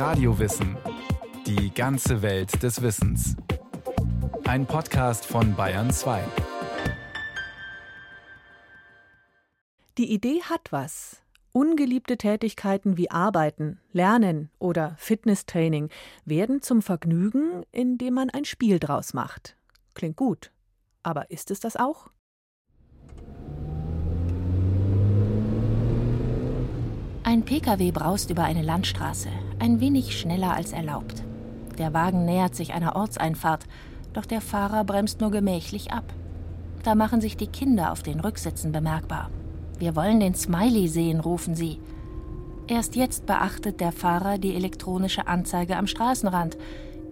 Radiowissen. Die ganze Welt des Wissens. Ein Podcast von Bayern 2. Die Idee hat was. Ungeliebte Tätigkeiten wie Arbeiten, Lernen oder Fitnesstraining werden zum Vergnügen, indem man ein Spiel draus macht. Klingt gut. Aber ist es das auch? Ein Pkw braust über eine Landstraße, ein wenig schneller als erlaubt. Der Wagen nähert sich einer Ortseinfahrt, doch der Fahrer bremst nur gemächlich ab. Da machen sich die Kinder auf den Rücksitzen bemerkbar. Wir wollen den Smiley sehen, rufen sie. Erst jetzt beachtet der Fahrer die elektronische Anzeige am Straßenrand,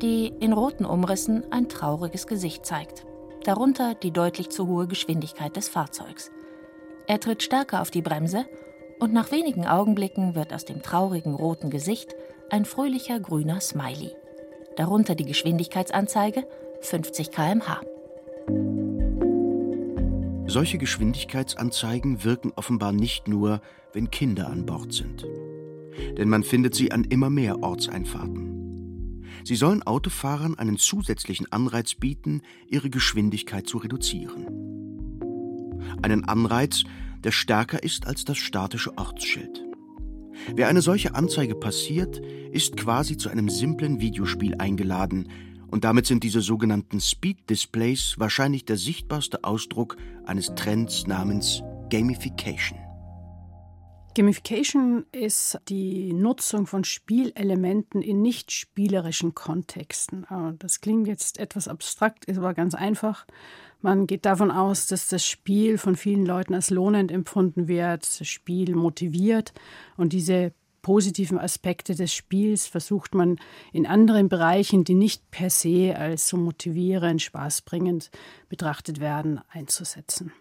die in roten Umrissen ein trauriges Gesicht zeigt. Darunter die deutlich zu hohe Geschwindigkeit des Fahrzeugs. Er tritt stärker auf die Bremse und nach wenigen Augenblicken wird aus dem traurigen roten Gesicht ein fröhlicher grüner Smiley. Darunter die Geschwindigkeitsanzeige 50 km/h. Solche Geschwindigkeitsanzeigen wirken offenbar nicht nur, wenn Kinder an Bord sind. Denn man findet sie an immer mehr Ortseinfahrten. Sie sollen Autofahrern einen zusätzlichen Anreiz bieten, ihre Geschwindigkeit zu reduzieren. Einen Anreiz, der stärker ist als das statische Ortsschild. Wer eine solche Anzeige passiert, ist quasi zu einem simplen Videospiel eingeladen, und damit sind diese sogenannten Speed Displays wahrscheinlich der sichtbarste Ausdruck eines Trends namens Gamification. Gamification ist die Nutzung von Spielelementen in nicht spielerischen Kontexten. Das klingt jetzt etwas abstrakt, ist aber ganz einfach. Man geht davon aus, dass das Spiel von vielen Leuten als lohnend empfunden wird, das Spiel motiviert und diese positiven Aspekte des Spiels versucht man in anderen Bereichen, die nicht per se als so motivierend, spaßbringend betrachtet werden, einzusetzen.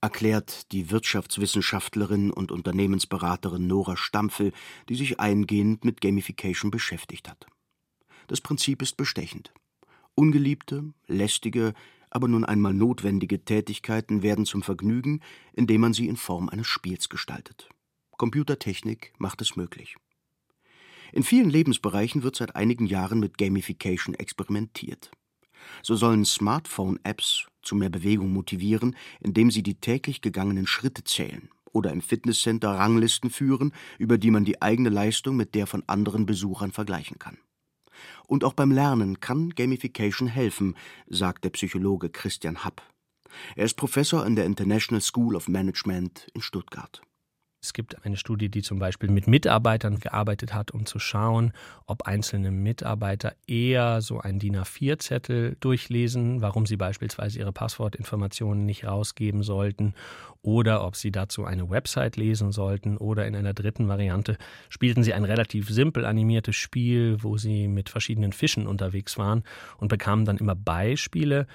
Erklärt die Wirtschaftswissenschaftlerin und Unternehmensberaterin Nora Stampfel, die sich eingehend mit Gamification beschäftigt hat. Das Prinzip ist bestechend. Ungeliebte, lästige, aber nun einmal notwendige Tätigkeiten werden zum Vergnügen, indem man sie in Form eines Spiels gestaltet. Computertechnik macht es möglich. In vielen Lebensbereichen wird seit einigen Jahren mit Gamification experimentiert. So sollen Smartphone-Apps zu mehr Bewegung motivieren, indem sie die täglich gegangenen Schritte zählen oder im Fitnesscenter Ranglisten führen, über die man die eigene Leistung mit der von anderen Besuchern vergleichen kann. Und auch beim Lernen kann Gamification helfen, sagt der Psychologe Christian Happ. Er ist Professor an der International School of Management in Stuttgart. Es gibt eine Studie, die zum Beispiel mit Mitarbeitern gearbeitet hat, um zu schauen, ob einzelne Mitarbeiter eher so einen DIN A4-Zettel durchlesen, warum sie beispielsweise ihre Passwortinformationen nicht rausgeben sollten oder ob sie dazu eine Website lesen sollten oder in einer dritten Variante spielten sie ein relativ simpel animiertes Spiel, wo sie mit verschiedenen Fischen unterwegs waren und bekamen dann immer Beispiele,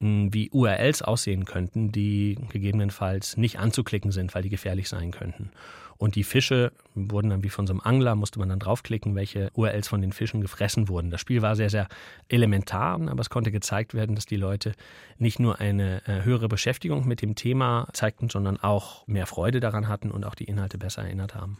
hm, wie URLs aussehen könnten, die gegebenenfalls nicht anzuklicken sind, weil die gefährlich sein könnten. Und die Fische wurden dann wie von so einem Angler, musste man dann draufklicken, welche URLs von den Fischen gefressen wurden. Das Spiel war sehr, sehr elementar, aber es konnte gezeigt werden, dass die Leute nicht nur eine äh, höhere Beschäftigung mit dem Thema zeigten, sondern auch mehr Freude daran hatten und auch die Inhalte besser erinnert haben.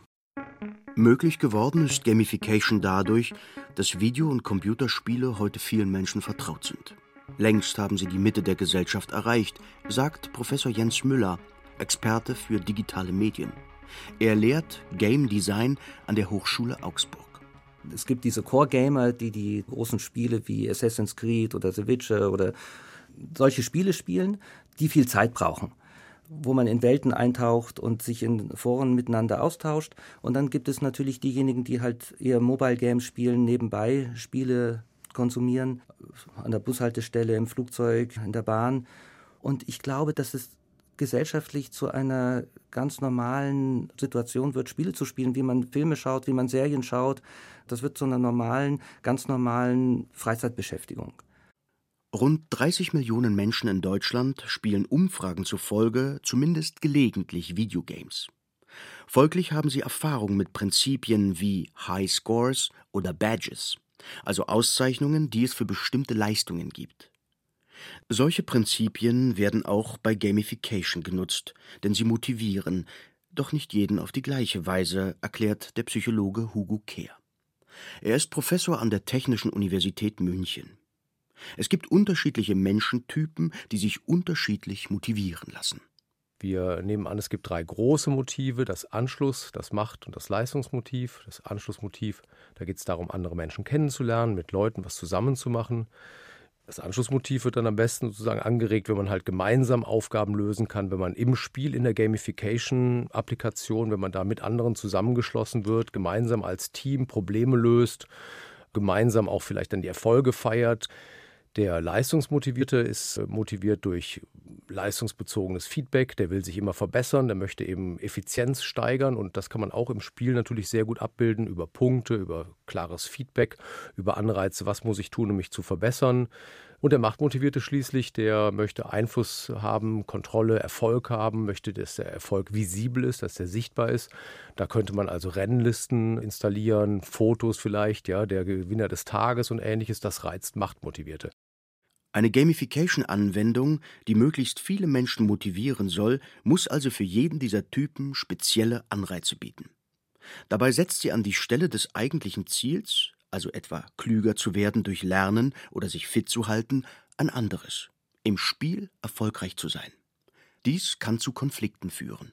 Möglich geworden ist Gamification dadurch, dass Video- und Computerspiele heute vielen Menschen vertraut sind. Längst haben sie die Mitte der Gesellschaft erreicht, sagt Professor Jens Müller, Experte für digitale Medien. Er lehrt Game Design an der Hochschule Augsburg. Es gibt diese Core-Gamer, die die großen Spiele wie Assassin's Creed oder The Witcher oder solche Spiele spielen, die viel Zeit brauchen wo man in Welten eintaucht und sich in Foren miteinander austauscht. Und dann gibt es natürlich diejenigen, die halt eher Mobile Games spielen, nebenbei Spiele konsumieren, an der Bushaltestelle, im Flugzeug, in der Bahn. Und ich glaube, dass es gesellschaftlich zu einer ganz normalen Situation wird, Spiele zu spielen, wie man Filme schaut, wie man Serien schaut. Das wird zu einer normalen, ganz normalen Freizeitbeschäftigung. Rund 30 Millionen Menschen in Deutschland spielen Umfragen zufolge zumindest gelegentlich Videogames. Folglich haben sie Erfahrung mit Prinzipien wie High Scores oder Badges, also Auszeichnungen, die es für bestimmte Leistungen gibt. Solche Prinzipien werden auch bei Gamification genutzt, denn sie motivieren, doch nicht jeden auf die gleiche Weise, erklärt der Psychologe Hugo Kehr. Er ist Professor an der Technischen Universität München. Es gibt unterschiedliche Menschentypen, die sich unterschiedlich motivieren lassen. Wir nehmen an, es gibt drei große Motive, das Anschluss, das Macht- und das Leistungsmotiv. Das Anschlussmotiv, da geht es darum, andere Menschen kennenzulernen, mit Leuten was zusammenzumachen. Das Anschlussmotiv wird dann am besten sozusagen angeregt, wenn man halt gemeinsam Aufgaben lösen kann, wenn man im Spiel in der Gamification-Applikation, wenn man da mit anderen zusammengeschlossen wird, gemeinsam als Team Probleme löst, gemeinsam auch vielleicht dann die Erfolge feiert. Der Leistungsmotivierte ist äh, motiviert durch leistungsbezogenes Feedback, der will sich immer verbessern, der möchte eben Effizienz steigern und das kann man auch im Spiel natürlich sehr gut abbilden über Punkte, über klares Feedback, über Anreize, was muss ich tun, um mich zu verbessern. Und der Machtmotivierte schließlich, der möchte Einfluss haben, Kontrolle, Erfolg haben, möchte, dass der Erfolg visibel ist, dass der sichtbar ist. Da könnte man also Rennlisten installieren, Fotos vielleicht, ja, der Gewinner des Tages und ähnliches. Das reizt Machtmotivierte. Eine Gamification-Anwendung, die möglichst viele Menschen motivieren soll, muss also für jeden dieser Typen spezielle Anreize bieten. Dabei setzt sie an die Stelle des eigentlichen Ziels, also etwa klüger zu werden durch Lernen oder sich fit zu halten, ein anderes, im Spiel erfolgreich zu sein. Dies kann zu Konflikten führen.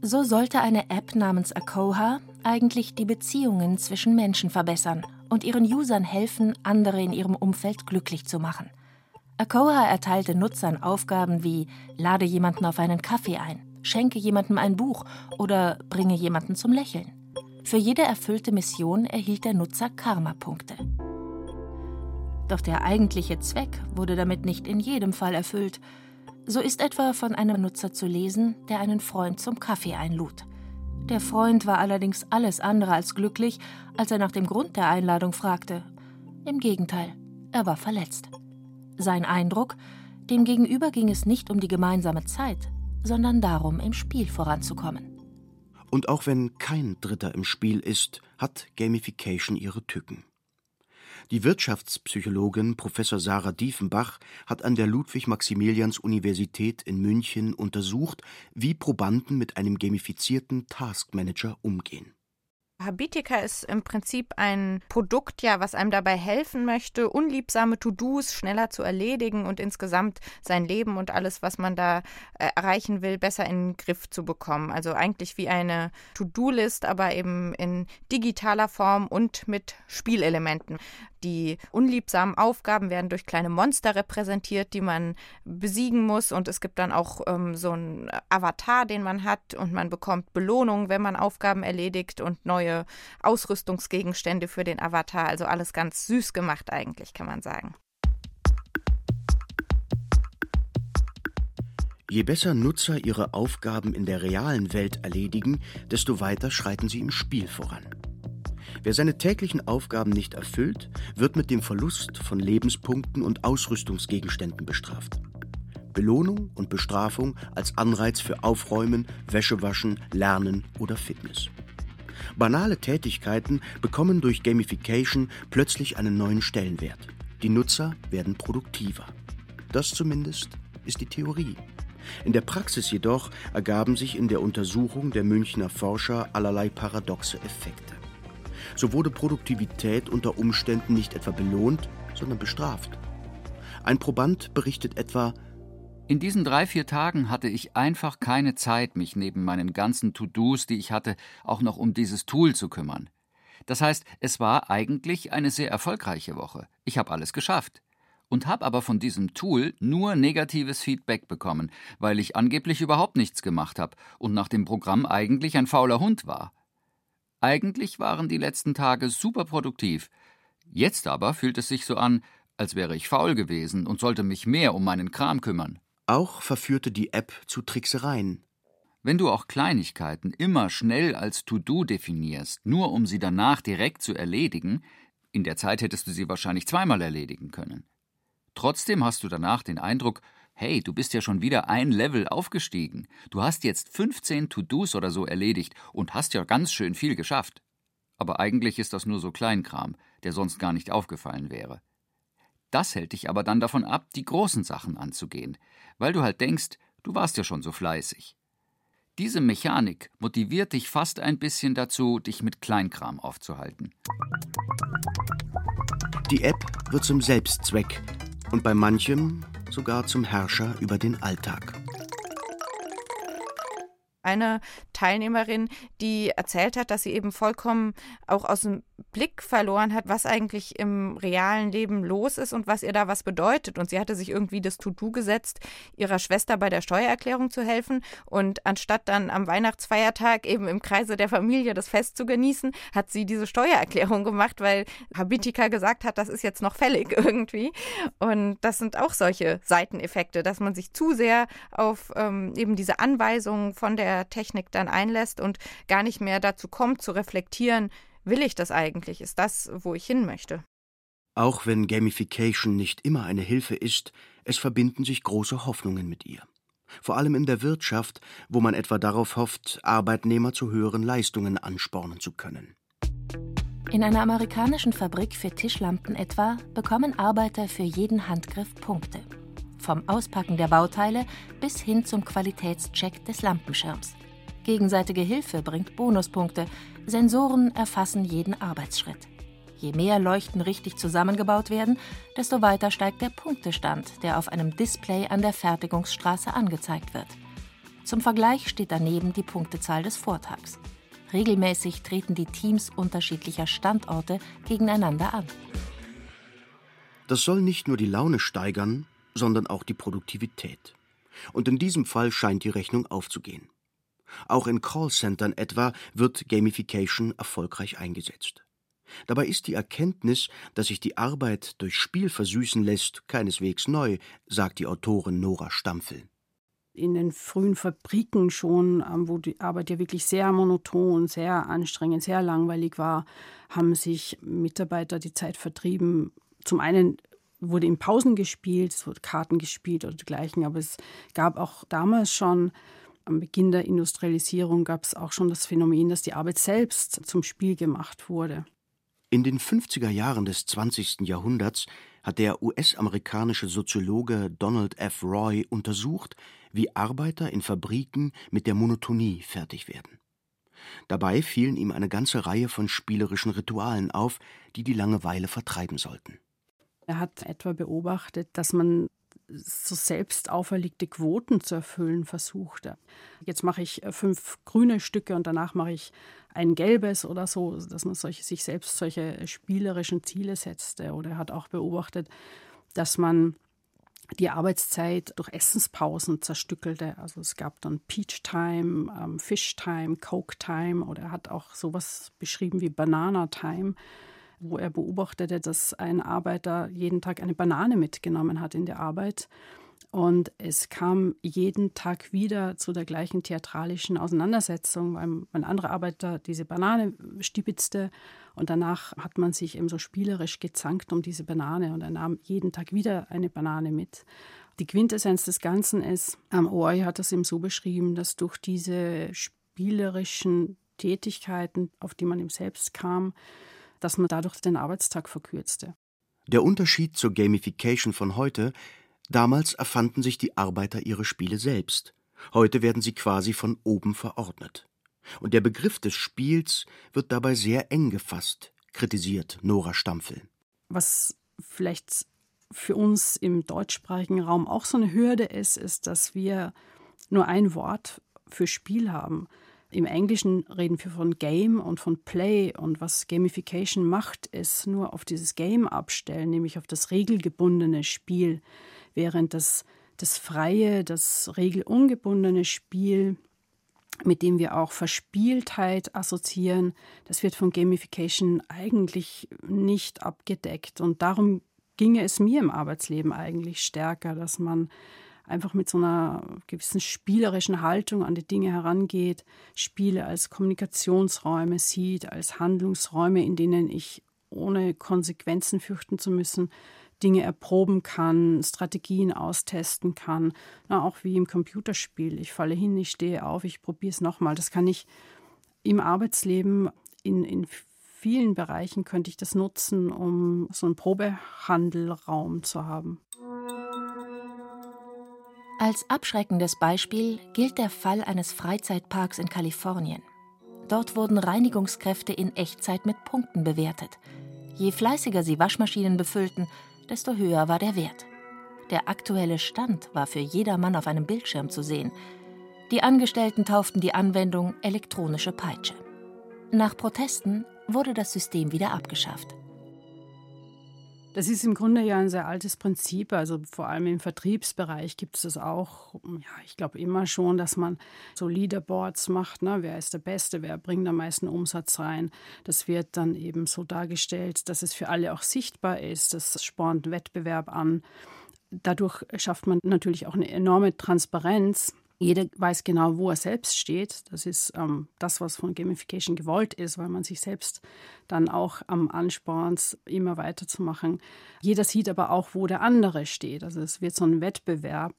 So sollte eine App namens Akoha eigentlich die Beziehungen zwischen Menschen verbessern und ihren Usern helfen, andere in ihrem Umfeld glücklich zu machen. Akoha erteilte Nutzern Aufgaben wie lade jemanden auf einen Kaffee ein, schenke jemandem ein Buch oder bringe jemanden zum Lächeln. Für jede erfüllte Mission erhielt der Nutzer Karma-Punkte. Doch der eigentliche Zweck wurde damit nicht in jedem Fall erfüllt. So ist etwa von einem Nutzer zu lesen, der einen Freund zum Kaffee einlud. Der Freund war allerdings alles andere als glücklich, als er nach dem Grund der Einladung fragte. Im Gegenteil, er war verletzt. Sein Eindruck, dem Gegenüber ging es nicht um die gemeinsame Zeit, sondern darum, im Spiel voranzukommen. Und auch wenn kein Dritter im Spiel ist, hat Gamification ihre Tücken. Die Wirtschaftspsychologin Professor Sarah Diefenbach hat an der Ludwig-Maximilians-Universität in München untersucht, wie Probanden mit einem gamifizierten Taskmanager umgehen. Habitica ist im Prinzip ein Produkt, ja, was einem dabei helfen möchte, unliebsame To-Dos schneller zu erledigen und insgesamt sein Leben und alles, was man da äh, erreichen will, besser in den Griff zu bekommen. Also eigentlich wie eine To-Do-List, aber eben in digitaler Form und mit Spielelementen. Die unliebsamen Aufgaben werden durch kleine Monster repräsentiert, die man besiegen muss. Und es gibt dann auch ähm, so einen Avatar, den man hat. Und man bekommt Belohnungen, wenn man Aufgaben erledigt und neue Ausrüstungsgegenstände für den Avatar. Also alles ganz süß gemacht eigentlich, kann man sagen. Je besser Nutzer ihre Aufgaben in der realen Welt erledigen, desto weiter schreiten sie im Spiel voran. Wer seine täglichen Aufgaben nicht erfüllt, wird mit dem Verlust von Lebenspunkten und Ausrüstungsgegenständen bestraft. Belohnung und Bestrafung als Anreiz für Aufräumen, Wäschewaschen, Lernen oder Fitness. Banale Tätigkeiten bekommen durch Gamification plötzlich einen neuen Stellenwert. Die Nutzer werden produktiver. Das zumindest ist die Theorie. In der Praxis jedoch ergaben sich in der Untersuchung der Münchner Forscher allerlei paradoxe Effekte. So wurde Produktivität unter Umständen nicht etwa belohnt, sondern bestraft. Ein Proband berichtet etwa, in diesen drei, vier Tagen hatte ich einfach keine Zeit, mich neben meinen ganzen To-Dos, die ich hatte, auch noch um dieses Tool zu kümmern. Das heißt, es war eigentlich eine sehr erfolgreiche Woche. Ich habe alles geschafft. Und habe aber von diesem Tool nur negatives Feedback bekommen, weil ich angeblich überhaupt nichts gemacht habe und nach dem Programm eigentlich ein fauler Hund war. Eigentlich waren die letzten Tage super produktiv. Jetzt aber fühlt es sich so an, als wäre ich faul gewesen und sollte mich mehr um meinen Kram kümmern. Auch verführte die App zu Tricksereien. Wenn du auch Kleinigkeiten immer schnell als To-Do definierst, nur um sie danach direkt zu erledigen, in der Zeit hättest du sie wahrscheinlich zweimal erledigen können. Trotzdem hast du danach den Eindruck, hey, du bist ja schon wieder ein Level aufgestiegen. Du hast jetzt 15 To-Dos oder so erledigt und hast ja ganz schön viel geschafft. Aber eigentlich ist das nur so Kleinkram, der sonst gar nicht aufgefallen wäre. Das hält dich aber dann davon ab, die großen Sachen anzugehen, weil du halt denkst, du warst ja schon so fleißig. Diese Mechanik motiviert dich fast ein bisschen dazu, dich mit Kleinkram aufzuhalten. Die App wird zum Selbstzweck und bei manchem sogar zum Herrscher über den Alltag eine Teilnehmerin, die erzählt hat, dass sie eben vollkommen auch aus dem Blick verloren hat, was eigentlich im realen Leben los ist und was ihr da was bedeutet. Und sie hatte sich irgendwie das To-Do gesetzt, ihrer Schwester bei der Steuererklärung zu helfen. Und anstatt dann am Weihnachtsfeiertag eben im Kreise der Familie das Fest zu genießen, hat sie diese Steuererklärung gemacht, weil Habitika gesagt hat, das ist jetzt noch fällig irgendwie. Und das sind auch solche Seiteneffekte, dass man sich zu sehr auf ähm, eben diese Anweisungen von der Technik dann einlässt und gar nicht mehr dazu kommt, zu reflektieren, Will ich das eigentlich? Ist das, wo ich hin möchte? Auch wenn Gamification nicht immer eine Hilfe ist, es verbinden sich große Hoffnungen mit ihr. Vor allem in der Wirtschaft, wo man etwa darauf hofft, Arbeitnehmer zu höheren Leistungen anspornen zu können. In einer amerikanischen Fabrik für Tischlampen etwa bekommen Arbeiter für jeden Handgriff Punkte. Vom Auspacken der Bauteile bis hin zum Qualitätscheck des Lampenschirms. Gegenseitige Hilfe bringt Bonuspunkte. Sensoren erfassen jeden Arbeitsschritt. Je mehr Leuchten richtig zusammengebaut werden, desto weiter steigt der Punktestand, der auf einem Display an der Fertigungsstraße angezeigt wird. Zum Vergleich steht daneben die Punktezahl des Vortags. Regelmäßig treten die Teams unterschiedlicher Standorte gegeneinander an. Das soll nicht nur die Laune steigern, sondern auch die Produktivität. Und in diesem Fall scheint die Rechnung aufzugehen. Auch in Callcentern etwa wird Gamification erfolgreich eingesetzt. Dabei ist die Erkenntnis, dass sich die Arbeit durch Spiel versüßen lässt, keineswegs neu, sagt die Autorin Nora Stampfel. In den frühen Fabriken schon, ähm, wo die Arbeit ja wirklich sehr monoton, sehr anstrengend, sehr langweilig war, haben sich Mitarbeiter die Zeit vertrieben. Zum einen wurde in Pausen gespielt, es wurde Karten gespielt oder dergleichen, aber es gab auch damals schon am Beginn der Industrialisierung gab es auch schon das Phänomen, dass die Arbeit selbst zum Spiel gemacht wurde. In den 50er Jahren des 20. Jahrhunderts hat der US-amerikanische Soziologe Donald F. Roy untersucht, wie Arbeiter in Fabriken mit der Monotonie fertig werden. Dabei fielen ihm eine ganze Reihe von spielerischen Ritualen auf, die die Langeweile vertreiben sollten. Er hat etwa beobachtet, dass man so selbst auferlegte Quoten zu erfüllen versuchte. Jetzt mache ich äh, fünf grüne Stücke und danach mache ich ein gelbes oder so, dass man solche, sich selbst solche spielerischen Ziele setzte. Oder er hat auch beobachtet, dass man die Arbeitszeit durch Essenspausen zerstückelte. Also es gab dann Peach Time, ähm, Fish Time, Coke Time oder er hat auch sowas beschrieben wie Banana Time wo er beobachtete, dass ein Arbeiter jeden Tag eine Banane mitgenommen hat in der Arbeit. Und es kam jeden Tag wieder zu der gleichen theatralischen Auseinandersetzung, weil ein anderer Arbeiter diese Banane stibitzte und danach hat man sich eben so spielerisch gezankt um diese Banane und er nahm jeden Tag wieder eine Banane mit. Die Quintessenz des Ganzen ist, am Oi hat es ihm so beschrieben, dass durch diese spielerischen Tätigkeiten, auf die man ihm selbst kam, dass man dadurch den Arbeitstag verkürzte. Der Unterschied zur Gamification von heute Damals erfanden sich die Arbeiter ihre Spiele selbst. Heute werden sie quasi von oben verordnet. Und der Begriff des Spiels wird dabei sehr eng gefasst, kritisiert Nora Stampfel. Was vielleicht für uns im deutschsprachigen Raum auch so eine Hürde ist, ist, dass wir nur ein Wort für Spiel haben. Im Englischen reden wir von Game und von Play. Und was Gamification macht, ist nur auf dieses Game abstellen, nämlich auf das regelgebundene Spiel, während das, das freie, das regelungebundene Spiel, mit dem wir auch Verspieltheit assoziieren, das wird von Gamification eigentlich nicht abgedeckt. Und darum ginge es mir im Arbeitsleben eigentlich stärker, dass man einfach mit so einer gewissen spielerischen Haltung an die Dinge herangeht, Spiele als Kommunikationsräume sieht, als Handlungsräume, in denen ich ohne Konsequenzen fürchten zu müssen, Dinge erproben kann, Strategien austesten kann. Na, auch wie im Computerspiel. Ich falle hin, ich stehe auf, ich probiere es nochmal. Das kann ich im Arbeitsleben in, in vielen Bereichen könnte ich das nutzen, um so einen Probehandelraum zu haben. Als abschreckendes Beispiel gilt der Fall eines Freizeitparks in Kalifornien. Dort wurden Reinigungskräfte in Echtzeit mit Punkten bewertet. Je fleißiger sie Waschmaschinen befüllten, desto höher war der Wert. Der aktuelle Stand war für jedermann auf einem Bildschirm zu sehen. Die Angestellten tauften die Anwendung elektronische Peitsche. Nach Protesten wurde das System wieder abgeschafft. Das ist im Grunde ja ein sehr altes Prinzip. Also vor allem im Vertriebsbereich gibt es das auch, ja, ich glaube immer schon, dass man so Leaderboards macht. Ne? Wer ist der Beste? Wer bringt am meisten Umsatz rein? Das wird dann eben so dargestellt, dass es für alle auch sichtbar ist. Das spornt Wettbewerb an. Dadurch schafft man natürlich auch eine enorme Transparenz. Jeder weiß genau, wo er selbst steht. Das ist ähm, das, was von Gamification gewollt ist, weil man sich selbst dann auch am anspornt, immer weiterzumachen. Jeder sieht aber auch, wo der andere steht. Also es wird so ein Wettbewerb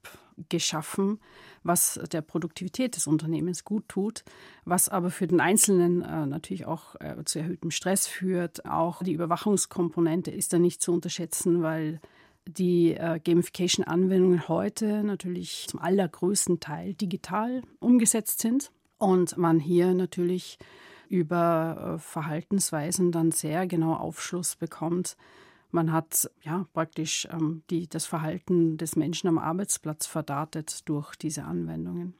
geschaffen, was der Produktivität des Unternehmens gut tut, was aber für den Einzelnen äh, natürlich auch äh, zu erhöhtem Stress führt. Auch die Überwachungskomponente ist da nicht zu unterschätzen, weil die äh, Gamification-Anwendungen heute natürlich zum allergrößten Teil digital umgesetzt sind und man hier natürlich über äh, Verhaltensweisen dann sehr genau Aufschluss bekommt. Man hat ja praktisch ähm, die, das Verhalten des Menschen am Arbeitsplatz verdatet durch diese Anwendungen.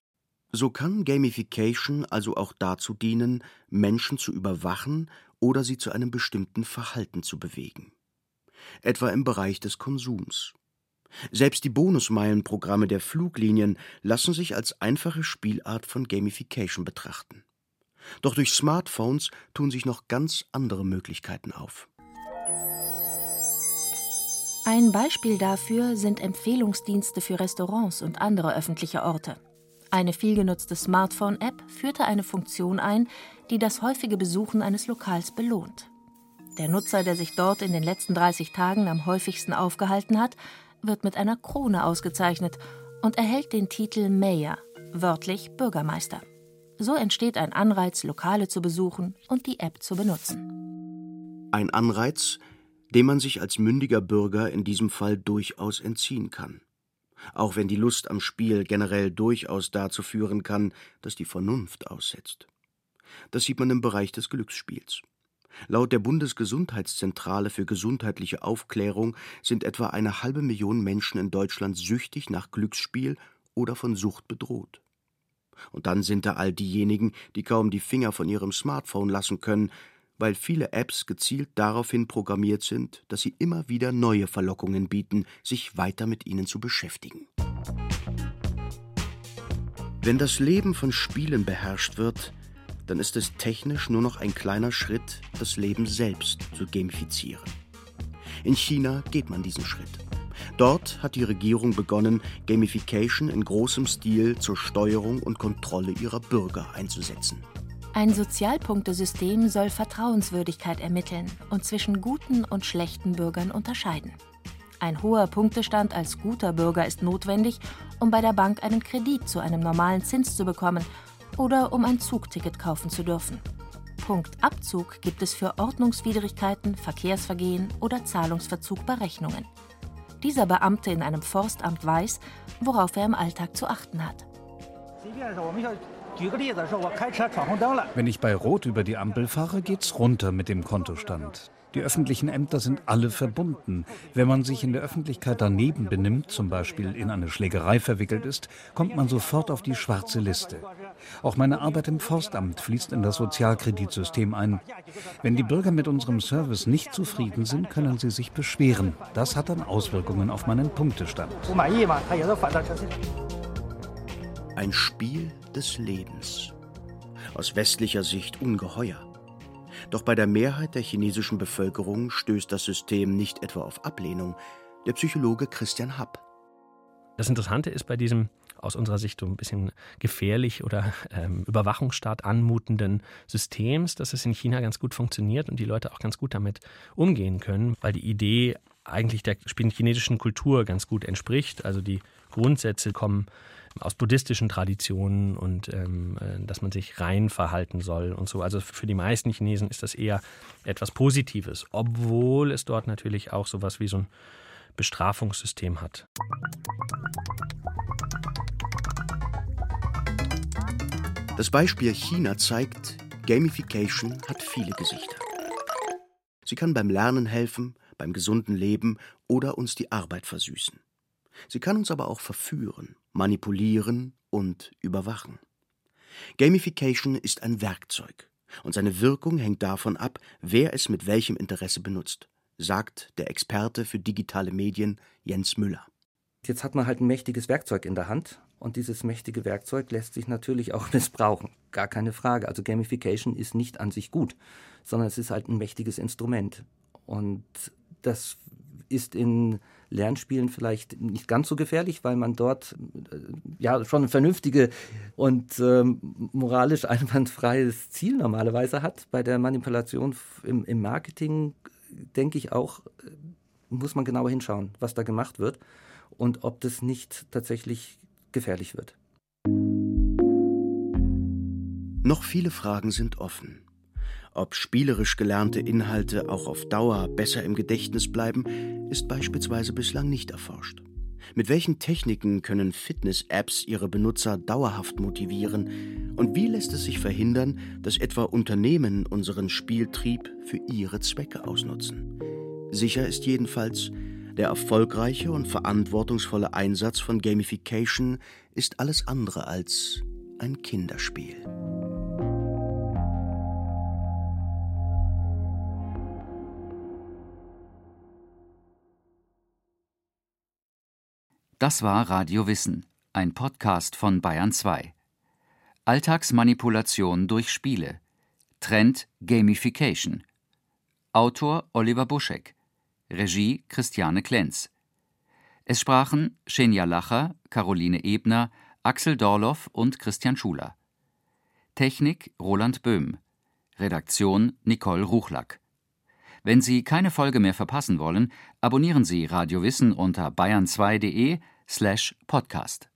So kann Gamification also auch dazu dienen, Menschen zu überwachen oder sie zu einem bestimmten Verhalten zu bewegen etwa im Bereich des Konsums. Selbst die Bonusmeilenprogramme der Fluglinien lassen sich als einfache Spielart von Gamification betrachten. Doch durch Smartphones tun sich noch ganz andere Möglichkeiten auf. Ein Beispiel dafür sind Empfehlungsdienste für Restaurants und andere öffentliche Orte. Eine vielgenutzte Smartphone-App führte eine Funktion ein, die das häufige Besuchen eines Lokals belohnt. Der Nutzer, der sich dort in den letzten 30 Tagen am häufigsten aufgehalten hat, wird mit einer Krone ausgezeichnet und erhält den Titel Mayor, wörtlich Bürgermeister. So entsteht ein Anreiz, Lokale zu besuchen und die App zu benutzen. Ein Anreiz, dem man sich als mündiger Bürger in diesem Fall durchaus entziehen kann. Auch wenn die Lust am Spiel generell durchaus dazu führen kann, dass die Vernunft aussetzt. Das sieht man im Bereich des Glücksspiels. Laut der Bundesgesundheitszentrale für gesundheitliche Aufklärung sind etwa eine halbe Million Menschen in Deutschland süchtig nach Glücksspiel oder von Sucht bedroht. Und dann sind da all diejenigen, die kaum die Finger von ihrem Smartphone lassen können, weil viele Apps gezielt daraufhin programmiert sind, dass sie immer wieder neue Verlockungen bieten, sich weiter mit ihnen zu beschäftigen. Wenn das Leben von Spielen beherrscht wird, dann ist es technisch nur noch ein kleiner Schritt, das Leben selbst zu gamifizieren. In China geht man diesen Schritt. Dort hat die Regierung begonnen, Gamification in großem Stil zur Steuerung und Kontrolle ihrer Bürger einzusetzen. Ein Sozialpunktesystem soll Vertrauenswürdigkeit ermitteln und zwischen guten und schlechten Bürgern unterscheiden. Ein hoher Punktestand als guter Bürger ist notwendig, um bei der Bank einen Kredit zu einem normalen Zins zu bekommen oder um ein Zugticket kaufen zu dürfen. Punktabzug gibt es für Ordnungswidrigkeiten, Verkehrsvergehen oder Zahlungsverzug bei Rechnungen. Dieser Beamte in einem Forstamt weiß, worauf er im Alltag zu achten hat. Wenn ich bei Rot über die Ampel fahre, geht's runter mit dem Kontostand. Die öffentlichen Ämter sind alle verbunden. Wenn man sich in der Öffentlichkeit daneben benimmt, zum Beispiel in eine Schlägerei verwickelt ist, kommt man sofort auf die schwarze Liste. Auch meine Arbeit im Forstamt fließt in das Sozialkreditsystem ein. Wenn die Bürger mit unserem Service nicht zufrieden sind, können sie sich beschweren. Das hat dann Auswirkungen auf meinen Punktestand. Ein Spiel des Lebens. Aus westlicher Sicht ungeheuer. Doch bei der Mehrheit der chinesischen Bevölkerung stößt das System nicht etwa auf Ablehnung. Der Psychologe Christian Happ. Das Interessante ist bei diesem aus unserer Sicht so ein bisschen gefährlich oder ähm, Überwachungsstaat anmutenden Systems, dass es in China ganz gut funktioniert und die Leute auch ganz gut damit umgehen können, weil die Idee eigentlich der chinesischen Kultur ganz gut entspricht. Also die Grundsätze kommen aus buddhistischen Traditionen und ähm, äh, dass man sich rein verhalten soll und so. Also für die meisten Chinesen ist das eher etwas Positives, obwohl es dort natürlich auch sowas wie so ein Bestrafungssystem hat. Das Beispiel China zeigt, Gamification hat viele Gesichter. Sie kann beim Lernen helfen, beim gesunden Leben oder uns die Arbeit versüßen. Sie kann uns aber auch verführen, manipulieren und überwachen. Gamification ist ein Werkzeug und seine Wirkung hängt davon ab, wer es mit welchem Interesse benutzt, sagt der Experte für digitale Medien Jens Müller. Jetzt hat man halt ein mächtiges Werkzeug in der Hand und dieses mächtige Werkzeug lässt sich natürlich auch missbrauchen. Gar keine Frage. Also Gamification ist nicht an sich gut, sondern es ist halt ein mächtiges Instrument. Und das ist in Lernspielen vielleicht nicht ganz so gefährlich, weil man dort äh, ja schon ein vernünftige und ähm, moralisch einwandfreies Ziel normalerweise hat. Bei der Manipulation im, im Marketing denke ich auch, äh, muss man genauer hinschauen, was da gemacht wird und ob das nicht tatsächlich gefährlich wird. Noch viele Fragen sind offen. Ob spielerisch gelernte Inhalte auch auf Dauer besser im Gedächtnis bleiben, ist beispielsweise bislang nicht erforscht. Mit welchen Techniken können Fitness-Apps ihre Benutzer dauerhaft motivieren? Und wie lässt es sich verhindern, dass etwa Unternehmen unseren Spieltrieb für ihre Zwecke ausnutzen? Sicher ist jedenfalls, der erfolgreiche und verantwortungsvolle Einsatz von Gamification ist alles andere als ein Kinderspiel. Das war Radio Wissen, ein Podcast von Bayern 2. Alltagsmanipulation durch Spiele. Trend Gamification. Autor Oliver Buschek. Regie Christiane Klenz. Es sprachen Schenja Lacher, Caroline Ebner, Axel Dorloff und Christian Schuler. Technik Roland Böhm. Redaktion Nicole Ruchlack. Wenn Sie keine Folge mehr verpassen wollen, abonnieren Sie Radio Wissen unter bayern2.de slash podcast.